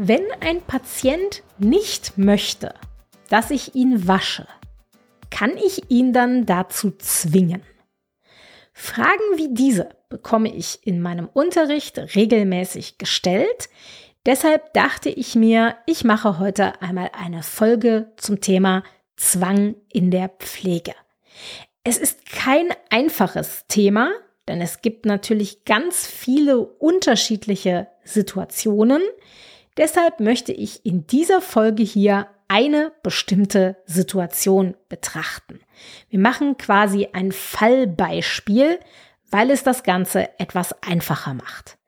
Wenn ein Patient nicht möchte, dass ich ihn wasche, kann ich ihn dann dazu zwingen? Fragen wie diese bekomme ich in meinem Unterricht regelmäßig gestellt. Deshalb dachte ich mir, ich mache heute einmal eine Folge zum Thema Zwang in der Pflege. Es ist kein einfaches Thema, denn es gibt natürlich ganz viele unterschiedliche Situationen, Deshalb möchte ich in dieser Folge hier eine bestimmte Situation betrachten. Wir machen quasi ein Fallbeispiel, weil es das Ganze etwas einfacher macht.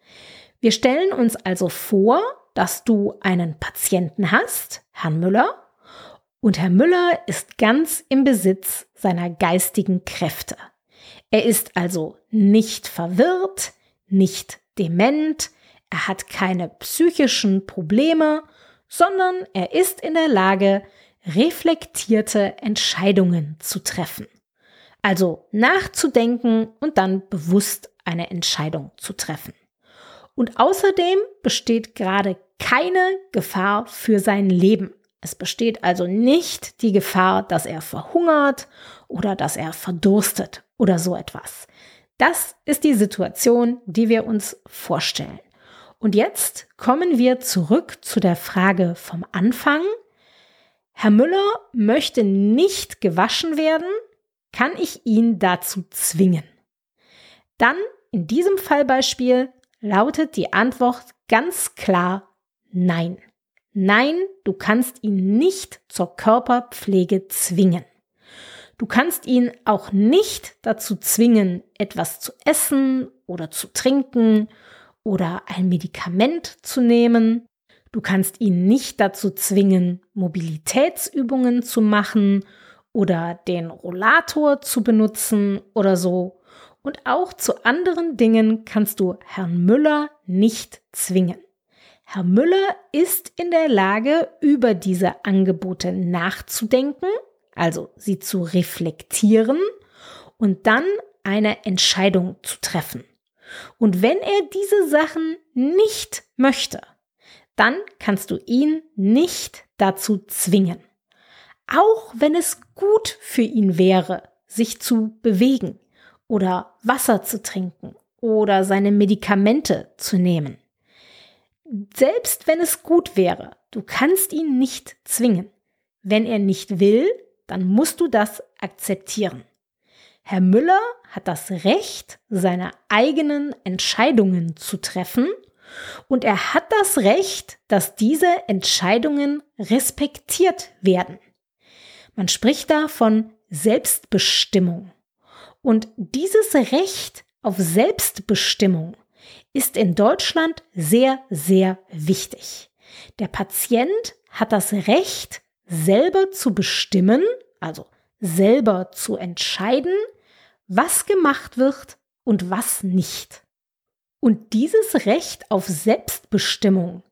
Wir stellen uns also vor, dass du einen Patienten hast, Herrn Müller, und Herr Müller ist ganz im Besitz seiner geistigen Kräfte. Er ist also nicht verwirrt, nicht dement, er hat keine psychischen Probleme, sondern er ist in der Lage, reflektierte Entscheidungen zu treffen. Also nachzudenken und dann bewusst eine Entscheidung zu treffen. Und außerdem besteht gerade keine Gefahr für sein Leben. Es besteht also nicht die Gefahr, dass er verhungert oder dass er verdurstet oder so etwas. Das ist die Situation, die wir uns vorstellen. Und jetzt kommen wir zurück zu der Frage vom Anfang. Herr Müller möchte nicht gewaschen werden, kann ich ihn dazu zwingen? Dann in diesem Fallbeispiel lautet die Antwort ganz klar Nein. Nein, du kannst ihn nicht zur Körperpflege zwingen. Du kannst ihn auch nicht dazu zwingen, etwas zu essen oder zu trinken oder ein Medikament zu nehmen. Du kannst ihn nicht dazu zwingen, Mobilitätsübungen zu machen oder den Rollator zu benutzen oder so. Und auch zu anderen Dingen kannst du Herrn Müller nicht zwingen. Herr Müller ist in der Lage, über diese Angebote nachzudenken, also sie zu reflektieren und dann eine Entscheidung zu treffen. Und wenn er diese Sachen nicht möchte, dann kannst du ihn nicht dazu zwingen. Auch wenn es gut für ihn wäre, sich zu bewegen oder Wasser zu trinken oder seine Medikamente zu nehmen. Selbst wenn es gut wäre, du kannst ihn nicht zwingen. Wenn er nicht will, dann musst du das akzeptieren. Herr Müller hat das Recht, seine eigenen Entscheidungen zu treffen und er hat das Recht, dass diese Entscheidungen respektiert werden. Man spricht da von Selbstbestimmung. Und dieses Recht auf Selbstbestimmung ist in Deutschland sehr, sehr wichtig. Der Patient hat das Recht, selber zu bestimmen, also selber zu entscheiden, was gemacht wird und was nicht. Und dieses Recht auf Selbstbestimmung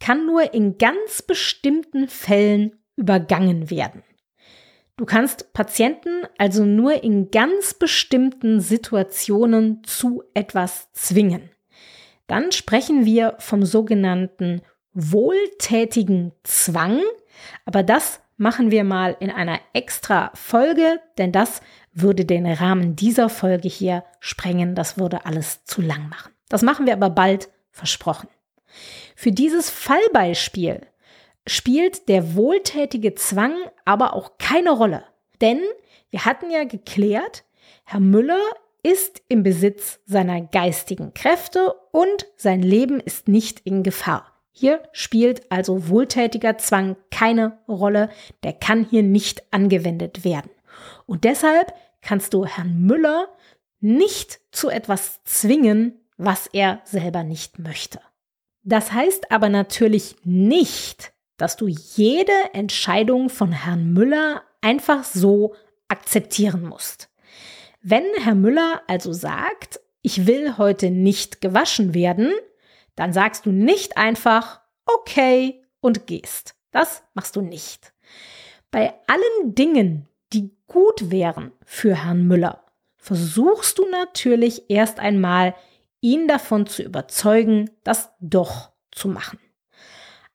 kann nur in ganz bestimmten Fällen übergangen werden. Du kannst Patienten also nur in ganz bestimmten Situationen zu etwas zwingen. Dann sprechen wir vom sogenannten wohltätigen Zwang, aber das machen wir mal in einer extra Folge, denn das würde den Rahmen dieser Folge hier sprengen. Das würde alles zu lang machen. Das machen wir aber bald, versprochen. Für dieses Fallbeispiel spielt der wohltätige Zwang aber auch keine Rolle. Denn wir hatten ja geklärt, Herr Müller ist im Besitz seiner geistigen Kräfte und sein Leben ist nicht in Gefahr. Hier spielt also wohltätiger Zwang keine Rolle, der kann hier nicht angewendet werden. Und deshalb kannst du Herrn Müller nicht zu etwas zwingen, was er selber nicht möchte. Das heißt aber natürlich nicht, dass du jede Entscheidung von Herrn Müller einfach so akzeptieren musst. Wenn Herr Müller also sagt, ich will heute nicht gewaschen werden, dann sagst du nicht einfach, okay, und gehst. Das machst du nicht. Bei allen Dingen, die gut wären für Herrn Müller, versuchst du natürlich erst einmal, ihn davon zu überzeugen, das doch zu machen.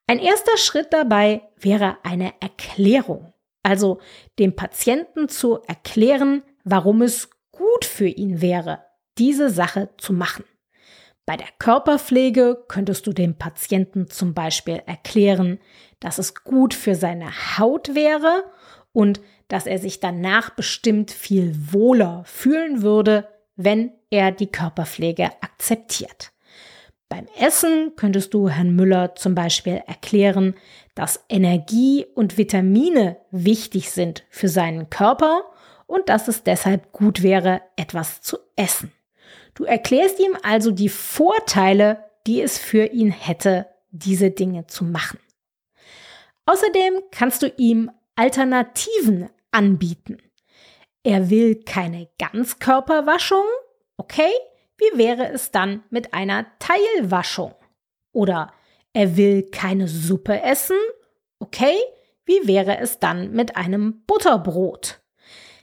Ein erster Schritt dabei wäre eine Erklärung, also dem Patienten zu erklären, warum es gut für ihn wäre, diese Sache zu machen. Bei der Körperpflege könntest du dem Patienten zum Beispiel erklären, dass es gut für seine Haut wäre und dass er sich danach bestimmt viel wohler fühlen würde, wenn er die Körperpflege akzeptiert. Beim Essen könntest du Herrn Müller zum Beispiel erklären, dass Energie und Vitamine wichtig sind für seinen Körper und dass es deshalb gut wäre, etwas zu essen. Du erklärst ihm also die Vorteile, die es für ihn hätte, diese Dinge zu machen. Außerdem kannst du ihm Alternativen anbieten. Er will keine Ganzkörperwaschung, okay? Wie wäre es dann mit einer Teilwaschung? Oder er will keine Suppe essen, okay? Wie wäre es dann mit einem Butterbrot?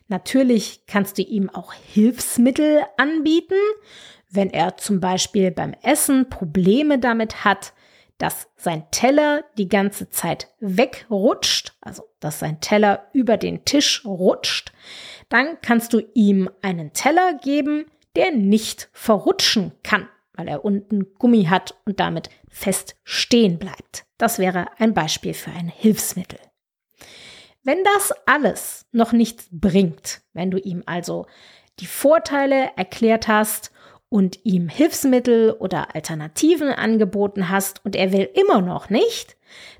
Natürlich kannst du ihm auch Hilfsmittel anbieten, wenn er zum Beispiel beim Essen Probleme damit hat, dass sein Teller die ganze Zeit wegrutscht, also dass sein Teller über den Tisch rutscht, dann kannst du ihm einen Teller geben, der nicht verrutschen kann, weil er unten Gummi hat und damit fest stehen bleibt. Das wäre ein Beispiel für ein Hilfsmittel. Wenn das alles noch nichts bringt, wenn du ihm also die Vorteile erklärt hast und ihm Hilfsmittel oder Alternativen angeboten hast und er will immer noch nicht,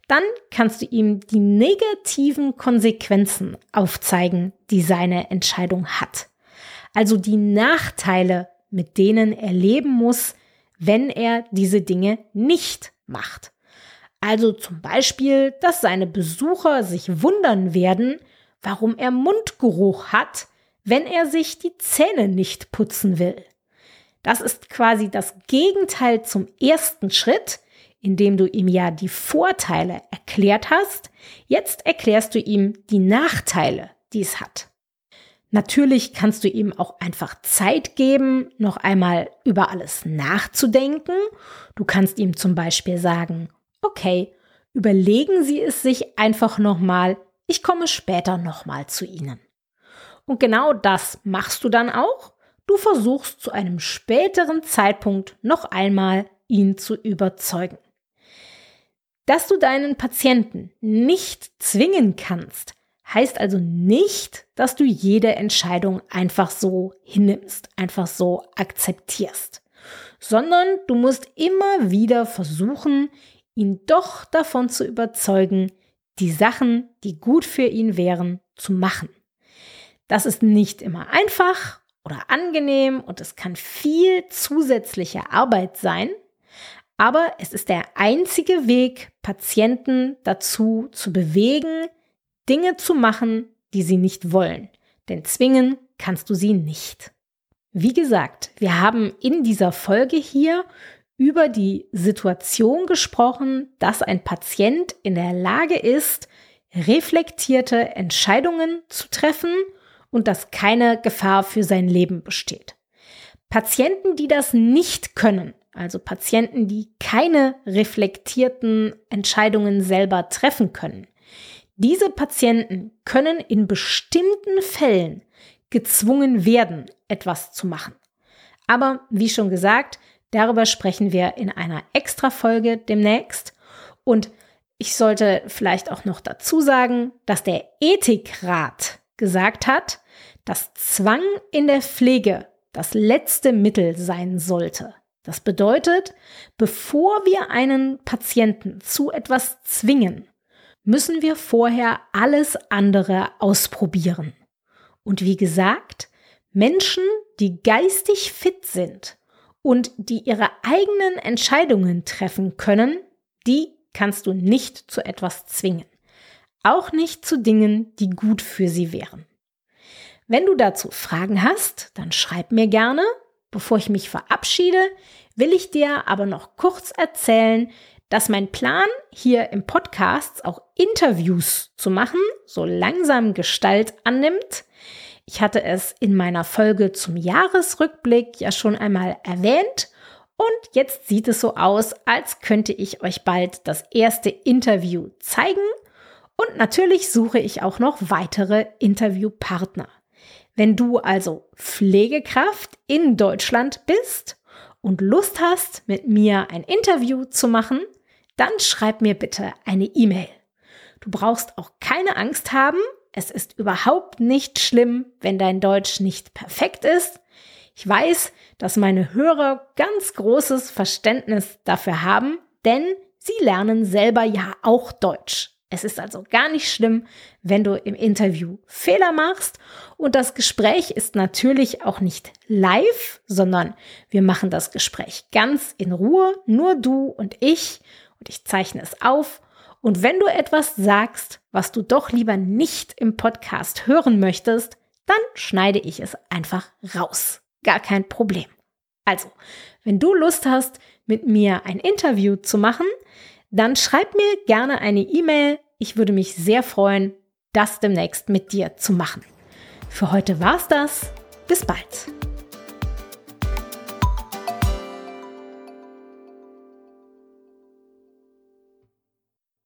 dann kannst du ihm die negativen Konsequenzen aufzeigen, die seine Entscheidung hat. Also die Nachteile, mit denen er leben muss, wenn er diese Dinge nicht macht. Also zum Beispiel, dass seine Besucher sich wundern werden, warum er Mundgeruch hat, wenn er sich die Zähne nicht putzen will. Das ist quasi das Gegenteil zum ersten Schritt, indem du ihm ja die Vorteile erklärt hast. Jetzt erklärst du ihm die Nachteile, die es hat. Natürlich kannst du ihm auch einfach Zeit geben, noch einmal über alles nachzudenken. Du kannst ihm zum Beispiel sagen, Okay, überlegen Sie es sich einfach nochmal. Ich komme später nochmal zu Ihnen. Und genau das machst du dann auch. Du versuchst zu einem späteren Zeitpunkt noch einmal ihn zu überzeugen. Dass du deinen Patienten nicht zwingen kannst, heißt also nicht, dass du jede Entscheidung einfach so hinnimmst, einfach so akzeptierst, sondern du musst immer wieder versuchen, ihn doch davon zu überzeugen, die Sachen, die gut für ihn wären, zu machen. Das ist nicht immer einfach oder angenehm und es kann viel zusätzliche Arbeit sein, aber es ist der einzige Weg, Patienten dazu zu bewegen, Dinge zu machen, die sie nicht wollen. Denn zwingen kannst du sie nicht. Wie gesagt, wir haben in dieser Folge hier über die Situation gesprochen, dass ein Patient in der Lage ist, reflektierte Entscheidungen zu treffen und dass keine Gefahr für sein Leben besteht. Patienten, die das nicht können, also Patienten, die keine reflektierten Entscheidungen selber treffen können, diese Patienten können in bestimmten Fällen gezwungen werden, etwas zu machen. Aber wie schon gesagt, Darüber sprechen wir in einer Extra-Folge demnächst. Und ich sollte vielleicht auch noch dazu sagen, dass der Ethikrat gesagt hat, dass Zwang in der Pflege das letzte Mittel sein sollte. Das bedeutet, bevor wir einen Patienten zu etwas zwingen, müssen wir vorher alles andere ausprobieren. Und wie gesagt, Menschen, die geistig fit sind und die ihre eigenen Entscheidungen treffen können, die kannst du nicht zu etwas zwingen. Auch nicht zu Dingen, die gut für sie wären. Wenn du dazu Fragen hast, dann schreib mir gerne. Bevor ich mich verabschiede, will ich dir aber noch kurz erzählen, dass mein Plan hier im Podcast auch Interviews zu machen so langsam Gestalt annimmt. Ich hatte es in meiner Folge zum Jahresrückblick ja schon einmal erwähnt und jetzt sieht es so aus, als könnte ich euch bald das erste Interview zeigen und natürlich suche ich auch noch weitere Interviewpartner. Wenn du also Pflegekraft in Deutschland bist und Lust hast, mit mir ein Interview zu machen, dann schreib mir bitte eine E-Mail. Du brauchst auch keine Angst haben, es ist überhaupt nicht schlimm, wenn dein Deutsch nicht perfekt ist. Ich weiß, dass meine Hörer ganz großes Verständnis dafür haben, denn sie lernen selber ja auch Deutsch. Es ist also gar nicht schlimm, wenn du im Interview Fehler machst. Und das Gespräch ist natürlich auch nicht live, sondern wir machen das Gespräch ganz in Ruhe, nur du und ich. Und ich zeichne es auf. Und wenn du etwas sagst, was du doch lieber nicht im Podcast hören möchtest, dann schneide ich es einfach raus. Gar kein Problem. Also, wenn du Lust hast, mit mir ein Interview zu machen, dann schreib mir gerne eine E-Mail. Ich würde mich sehr freuen, das demnächst mit dir zu machen. Für heute war's das. Bis bald.